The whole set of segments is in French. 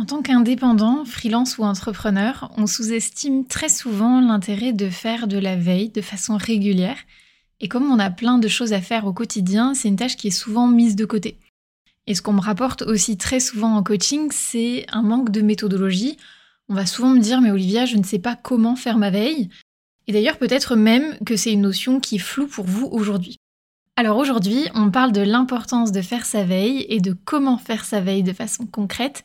En tant qu'indépendant, freelance ou entrepreneur, on sous-estime très souvent l'intérêt de faire de la veille de façon régulière. Et comme on a plein de choses à faire au quotidien, c'est une tâche qui est souvent mise de côté. Et ce qu'on me rapporte aussi très souvent en coaching, c'est un manque de méthodologie. On va souvent me dire, mais Olivia, je ne sais pas comment faire ma veille. Et d'ailleurs, peut-être même que c'est une notion qui floue pour vous aujourd'hui. Alors aujourd'hui, on parle de l'importance de faire sa veille et de comment faire sa veille de façon concrète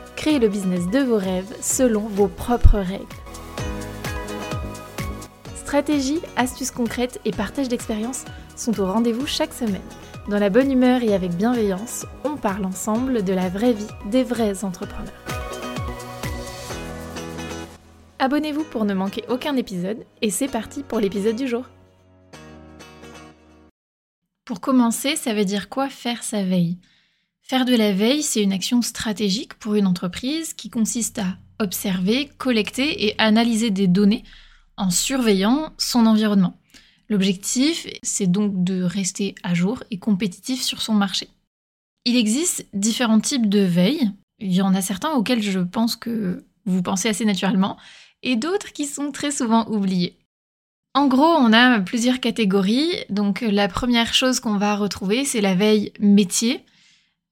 créer le business de vos rêves selon vos propres règles. Stratégie, astuces concrètes et partage d'expériences sont au rendez-vous chaque semaine. Dans la bonne humeur et avec bienveillance, on parle ensemble de la vraie vie des vrais entrepreneurs. Abonnez-vous pour ne manquer aucun épisode et c'est parti pour l'épisode du jour. Pour commencer, ça veut dire quoi faire sa veille? Faire de la veille, c'est une action stratégique pour une entreprise qui consiste à observer, collecter et analyser des données en surveillant son environnement. L'objectif, c'est donc de rester à jour et compétitif sur son marché. Il existe différents types de veille. Il y en a certains auxquels je pense que vous pensez assez naturellement, et d'autres qui sont très souvent oubliés. En gros, on a plusieurs catégories. Donc la première chose qu'on va retrouver, c'est la veille métier.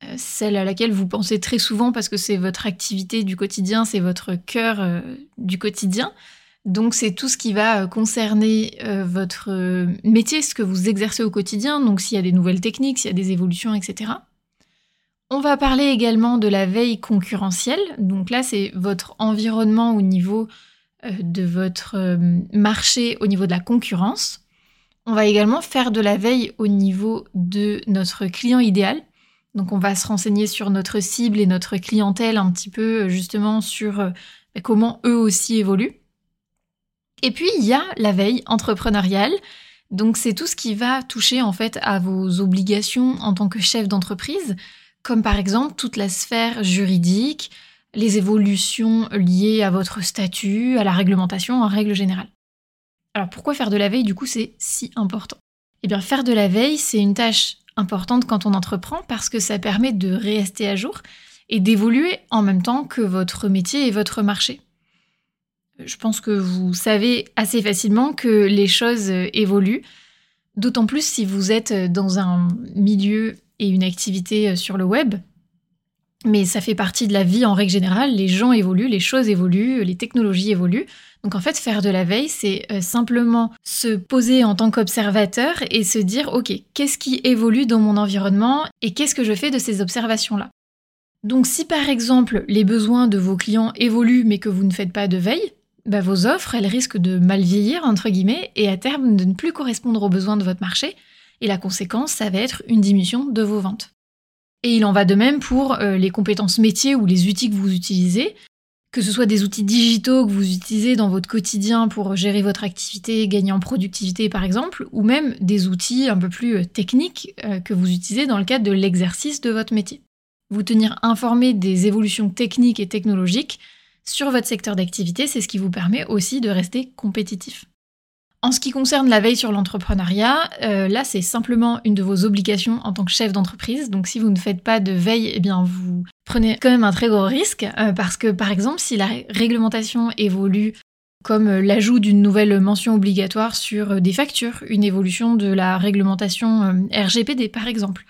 Euh, celle à laquelle vous pensez très souvent parce que c'est votre activité du quotidien, c'est votre cœur euh, du quotidien. Donc c'est tout ce qui va euh, concerner votre métier, ce que vous exercez au quotidien, donc s'il y a des nouvelles techniques, s'il y a des évolutions, etc. On va parler également de la veille concurrentielle. Donc là, c'est votre environnement au niveau de votre marché, au niveau de la concurrence. On va également faire de la veille au niveau de notre client idéal. Donc on va se renseigner sur notre cible et notre clientèle un petit peu euh, justement sur euh, bah, comment eux aussi évoluent. Et puis il y a la veille entrepreneuriale. Donc c'est tout ce qui va toucher en fait à vos obligations en tant que chef d'entreprise, comme par exemple toute la sphère juridique, les évolutions liées à votre statut, à la réglementation en règle générale. Alors pourquoi faire de la veille? Du coup c'est si important Eh bien faire de la veille c'est une tâche importante quand on entreprend parce que ça permet de rester à jour et d'évoluer en même temps que votre métier et votre marché. Je pense que vous savez assez facilement que les choses évoluent, d'autant plus si vous êtes dans un milieu et une activité sur le web. Mais ça fait partie de la vie en règle générale, les gens évoluent, les choses évoluent, les technologies évoluent. Donc en fait, faire de la veille, c'est euh, simplement se poser en tant qu'observateur et se dire, OK, qu'est-ce qui évolue dans mon environnement et qu'est-ce que je fais de ces observations-là? Donc si par exemple les besoins de vos clients évoluent mais que vous ne faites pas de veille, bah, vos offres, elles risquent de mal vieillir, entre guillemets, et à terme de ne plus correspondre aux besoins de votre marché. Et la conséquence, ça va être une diminution de vos ventes. Et il en va de même pour euh, les compétences métiers ou les outils que vous utilisez que ce soit des outils digitaux que vous utilisez dans votre quotidien pour gérer votre activité, gagner en productivité par exemple, ou même des outils un peu plus euh, techniques euh, que vous utilisez dans le cadre de l'exercice de votre métier. Vous tenir informé des évolutions techniques et technologiques sur votre secteur d'activité, c'est ce qui vous permet aussi de rester compétitif. En ce qui concerne la veille sur l'entrepreneuriat, euh, là c'est simplement une de vos obligations en tant que chef d'entreprise. Donc si vous ne faites pas de veille, eh bien vous prenez quand même un très gros risque euh, parce que par exemple si la réglementation évolue comme euh, l'ajout d'une nouvelle mention obligatoire sur des factures, une évolution de la réglementation RGPD par exemple,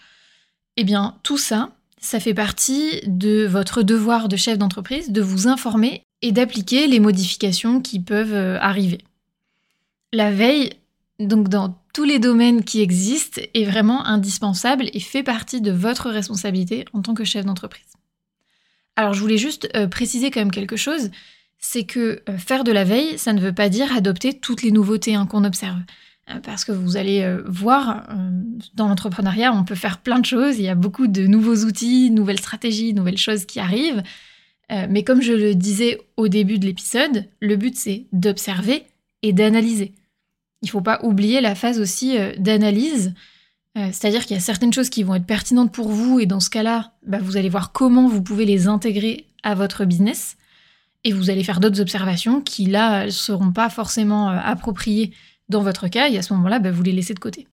eh bien tout ça, ça fait partie de votre devoir de chef d'entreprise de vous informer et d'appliquer les modifications qui peuvent arriver. La veille, donc dans tous les domaines qui existent, est vraiment indispensable et fait partie de votre responsabilité en tant que chef d'entreprise. Alors je voulais juste euh, préciser quand même quelque chose, c'est que euh, faire de la veille, ça ne veut pas dire adopter toutes les nouveautés hein, qu'on observe. Euh, parce que vous allez voir, dans l'entrepreneuriat, on peut faire plein de choses, il y a beaucoup de nouveaux outils, nouvelles stratégies, nouvelles choses qui arrivent. Mais comme je le disais au début de l'épisode, le but c'est d'observer et d'analyser. Il ne faut pas oublier la phase aussi euh, d'analyse, euh, c'est-à-dire qu'il y a certaines choses qui vont être pertinentes pour vous et dans ce cas-là, bah, vous allez voir comment vous pouvez les intégrer à votre business et vous allez faire d'autres observations qui là ne seront pas forcément appropriées dans votre cas et à ce moment-là, bah, vous les laissez de côté.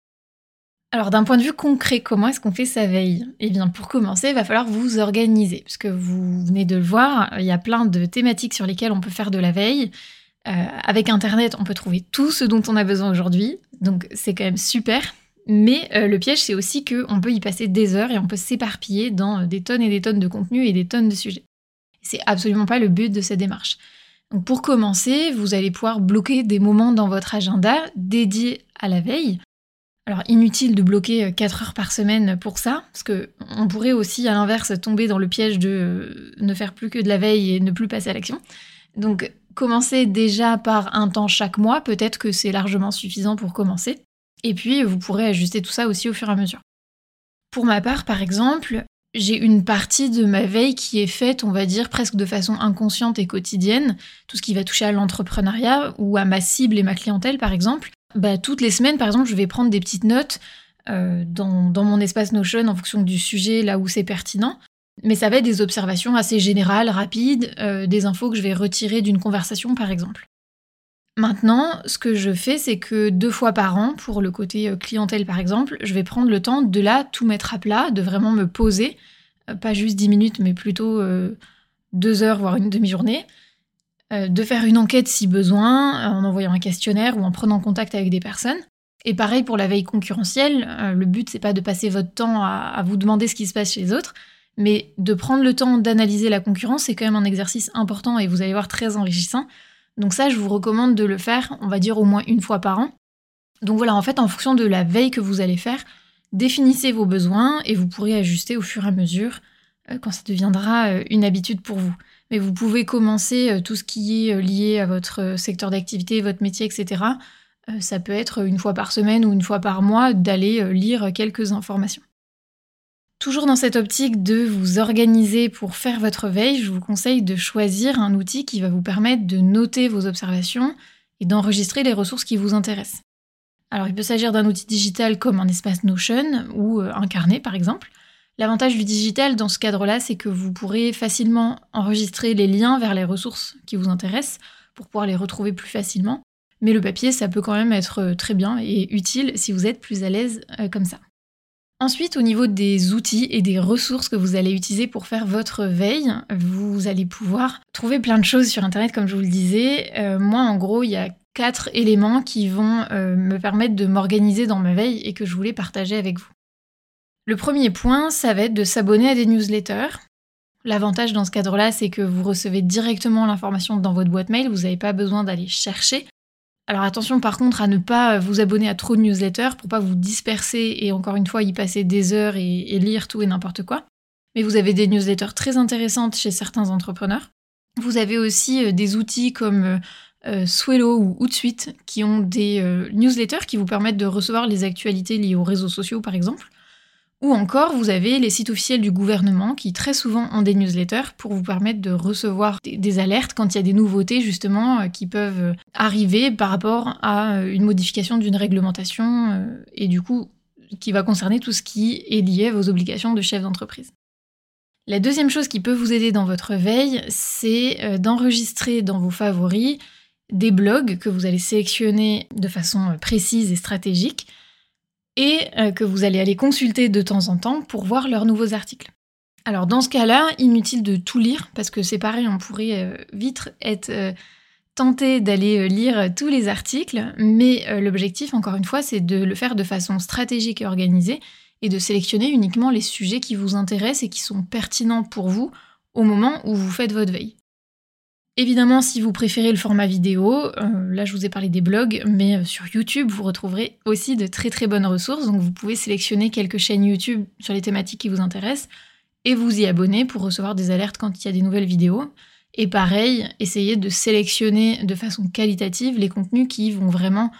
Alors d'un point de vue concret, comment est-ce qu'on fait sa veille? Eh bien pour commencer, il va falloir vous organiser, parce que vous venez de le voir, il y a plein de thématiques sur lesquelles on peut faire de la veille. Euh, avec Internet, on peut trouver tout ce dont on a besoin aujourd'hui, donc c'est quand même super. Mais euh, le piège, c'est aussi qu'on peut y passer des heures et on peut s'éparpiller dans des tonnes et des tonnes de contenu et des tonnes de sujets. C'est absolument pas le but de cette démarche. Donc pour commencer, vous allez pouvoir bloquer des moments dans votre agenda dédiés à la veille. Alors inutile de bloquer 4 euh, heures par semaine pour ça, parce que on pourrait aussi à l'inverse tomber dans le piège de euh, ne faire plus que de la veille et ne plus passer à l'action. Donc commencez déjà par un temps chaque mois, peut-être que c'est largement suffisant pour commencer. Et puis vous pourrez ajuster tout ça aussi au fur et à mesure. Pour ma part, par exemple, j'ai une partie de ma veille qui est faite, on va dire, presque de façon inconsciente et quotidienne, tout ce qui va toucher à l'entrepreneuriat ou à ma cible et ma clientèle, par exemple. Bah, toutes les semaines, par exemple, je vais prendre des petites notes euh, dans, mon espace Notion en fonction du sujet, là où c'est pertinent. Mais ça va être des observations assez générales, rapides, euh, des infos que je vais retirer d'une conversation, par exemple. Maintenant, ce que je fais, c'est que deux fois par an, pour le côté euh, clientèle par exemple, je vais prendre le temps de là tout mettre à plat, de vraiment me poser, pas juste dix minutes, mais plutôt deux heures, voire une demi-journée, euh, de faire une enquête si besoin, en envoyant un questionnaire ou en prenant contact avec des personnes. Et pareil pour la veille concurrentielle, euh, le but c'est pas de passer votre temps à, vous demander ce qui se passe chez les autres, mais de prendre le temps d'analyser la concurrence, c'est quand même un exercice important et vous allez voir très enrichissant. Donc ça, je vous recommande de le faire, on va dire au moins une fois par an. Donc voilà, en fait, en fonction de la veille que vous allez faire, définissez vos besoins et vous pourrez ajuster au fur et à mesure euh, quand ça deviendra une habitude pour vous mais vous pouvez commencer euh, tout ce qui est euh, lié à votre euh, secteur d'activité, votre métier, etc. Ça peut être une fois par semaine ou une fois par mois d'aller lire quelques informations. Toujours dans cette optique de vous organiser pour faire votre veille, je vous conseille de choisir un outil qui va vous permettre de noter vos observations et d'enregistrer les ressources qui vous intéressent. Alors il peut s'agir d'un outil digital comme un espace Notion ou un carnet par exemple, L'avantage du digital dans ce cadre-là, c'est que vous pourrez facilement enregistrer les liens vers les ressources qui vous intéressent pour pouvoir les retrouver plus facilement. Mais le papier, ça peut quand même être euh, très bien et utile si vous êtes plus à l'aise euh, comme ça. Ensuite, au niveau des outils et des ressources que vous allez utiliser pour faire votre veille, vous allez pouvoir trouver plein de choses sur Internet, comme je vous le disais. Euh, moi, en gros, il y a quatre éléments qui vont me permettre de m'organiser dans ma veille et que je voulais partager avec vous. Le premier point, ça va être de s'abonner à des newsletters. L'avantage dans ce cadre-là, c'est que vous recevez directement l'information dans votre boîte mail, vous n'avez pas besoin d'aller chercher. Alors attention par contre à ne pas vous abonner à trop de newsletters pour pas vous disperser et encore une fois y passer des heures et, lire tout et n'importe quoi. Mais vous avez des newsletters très intéressantes chez certains entrepreneurs. Vous avez aussi euh, des outils comme euh, euh, Swello ou Hootsuite qui ont des newsletters qui vous permettent de recevoir les actualités liées aux réseaux sociaux par exemple. Ou encore, vous avez les sites officiels du gouvernement qui très souvent ont des newsletters pour vous permettre de recevoir des, alertes quand il y a des nouveautés justement euh, qui peuvent euh, arriver par rapport à euh, une modification d'une réglementation et du coup qui va concerner tout ce qui est lié à vos obligations de chef d'entreprise. La deuxième chose qui peut vous aider dans votre veille, c'est d'enregistrer dans vos favoris des blogs que vous allez sélectionner de façon précise et stratégique et euh, que vous allez aller consulter de temps en temps pour voir leurs nouveaux articles. Alors dans ce cas-là, inutile de tout lire parce que c'est pareil, on pourrait euh, vite être euh, tenté d'aller lire tous les articles, mais l'objectif, encore une fois, c'est de le faire de façon stratégique et organisée et de sélectionner uniquement les sujets qui vous intéressent et qui sont pertinents pour vous au moment où vous faites votre veille. Évidemment, si vous préférez le format vidéo, euh, là je vous ai parlé des blogs, mais euh, sur YouTube, vous retrouverez aussi de très très bonnes ressources. Donc vous pouvez sélectionner quelques chaînes YouTube sur les thématiques qui vous intéressent et vous y abonner pour recevoir des alertes quand il y a des nouvelles vidéos. Et pareil, essayez de sélectionner de façon qualitative les contenus qui vont vraiment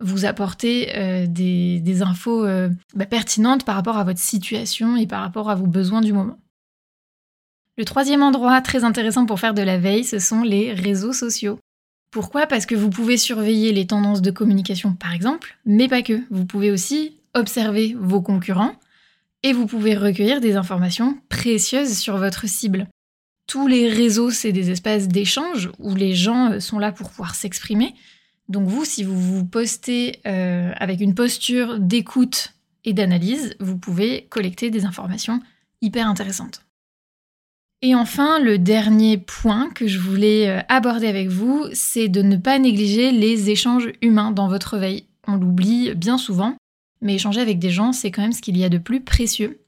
vous apporter euh, des, infos bah, pertinentes par rapport à votre situation et par rapport à vos besoins du moment. Le troisième endroit très intéressant pour faire de la veille, ce sont les réseaux sociaux. Pourquoi? Parce que vous pouvez surveiller les tendances de communication par exemple, mais pas que. Vous pouvez aussi observer vos concurrents et vous pouvez recueillir des informations précieuses sur votre cible. Tous les réseaux, c'est des espaces d'échange où les gens euh, sont là pour pouvoir s'exprimer. Donc vous, si vous vous postez euh, avec une posture d'écoute et d'analyse, vous pouvez collecter des informations hyper intéressantes. Et enfin, le dernier point que je voulais euh, aborder avec vous, c'est de ne pas négliger les échanges humains dans votre veille. On l'oublie bien souvent, mais échanger avec des gens, c'est quand même ce qu'il y a de plus précieux.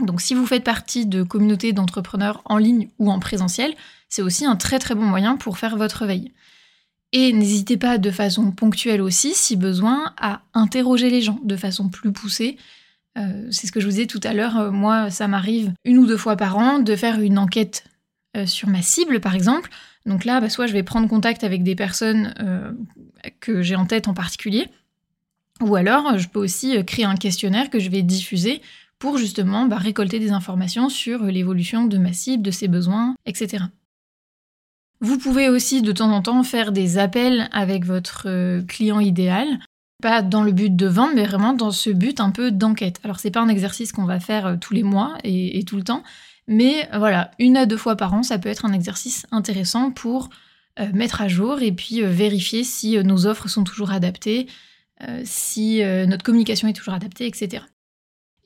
Donc si vous faites partie de communautés d'entrepreneurs en ligne ou en présentiel, c'est aussi un très très bon moyen pour faire votre veille. Et n'hésitez pas de façon ponctuelle aussi, si besoin, à interroger les gens de façon plus poussée euh, c'est ce que je vous disais tout à l'heure, euh, moi ça m'arrive une ou deux fois par an de faire une enquête euh, sur ma cible par exemple. Donc là, bah, soit je vais prendre contact avec des personnes que j'ai en tête en particulier, ou alors je peux aussi créer un questionnaire que je vais diffuser pour justement bah, récolter des informations sur l'évolution de ma cible, de ses besoins, etc. Vous pouvez aussi de temps en temps faire des appels avec votre client idéal pas dans le but de vendre, mais vraiment dans ce but un peu d'enquête. Alors c'est pas un exercice qu'on va faire euh, tous les mois et, tout le temps, mais euh, voilà, une à deux fois par an, ça peut être un exercice intéressant pour euh, mettre à jour et puis vérifier si nos offres sont toujours adaptées, si notre communication est toujours adaptée, etc.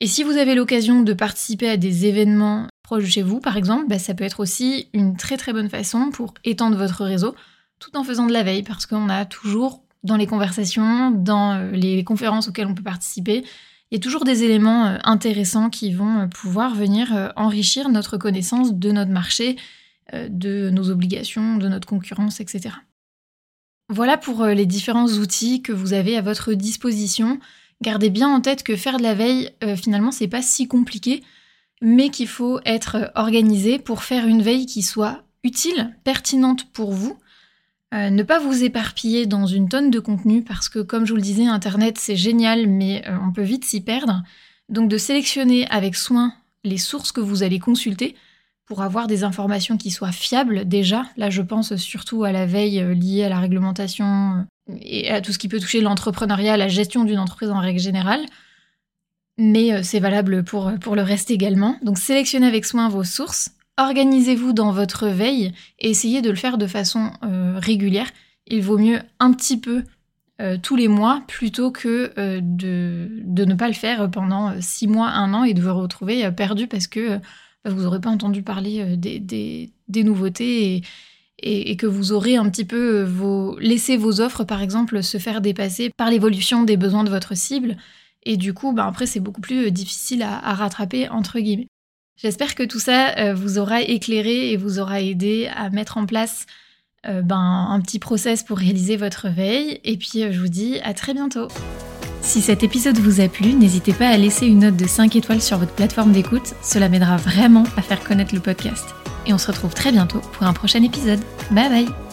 Et si vous avez l'occasion de participer à des événements proches de chez vous, par exemple, bah, ça peut être aussi une très très bonne façon pour étendre votre réseau tout en faisant de la veille, parce qu'on a toujours dans les conversations, dans euh, les conférences auxquelles on peut participer. Il y a toujours des éléments euh, intéressants qui vont euh, pouvoir venir enrichir notre connaissance de notre marché, de nos obligations, de notre concurrence, etc. Voilà pour les différents outils que vous avez à votre disposition. Gardez bien en tête que faire de la veille, finalement, c'est pas si compliqué, mais qu'il faut être organisé pour faire une veille qui soit utile, pertinente pour vous, euh, ne pas vous éparpiller dans une tonne de contenu parce que comme je vous le disais, Internet c'est génial mais euh, on peut vite s'y perdre. Donc de sélectionner avec soin les sources que vous allez consulter pour avoir des informations qui soient fiables déjà. Là je pense surtout à la veille euh, liée à la réglementation et à tout ce qui peut toucher l'entrepreneuriat, la gestion d'une entreprise en règle générale. Mais c'est valable pour, pour le reste également. Donc sélectionnez avec soin vos sources organisez-vous dans votre veille et essayez de le faire de façon régulière. Il vaut mieux un petit peu euh, tous les mois plutôt que euh, de, ne pas le faire pendant six mois, un an et de vous retrouver perdu parce que bah, vous n'aurez pas entendu parler des, nouveautés et, que vous aurez un petit peu vos, laissé vos offres, par exemple, se faire dépasser par l'évolution des besoins de votre cible. Et du coup, bah, après, c'est beaucoup plus difficile à rattraper, entre guillemets. J'espère que tout ça euh, vous aura éclairé et vous aura aidé à mettre en place euh, ben, un petit process pour réaliser votre veille. Et puis euh, je vous dis à très bientôt. Si cet épisode vous a plu, n'hésitez pas à laisser une note de 5 étoiles sur votre plateforme d'écoute, cela m'aidera vraiment à faire connaître le podcast. Et on se retrouve très bientôt pour un prochain épisode. Bye bye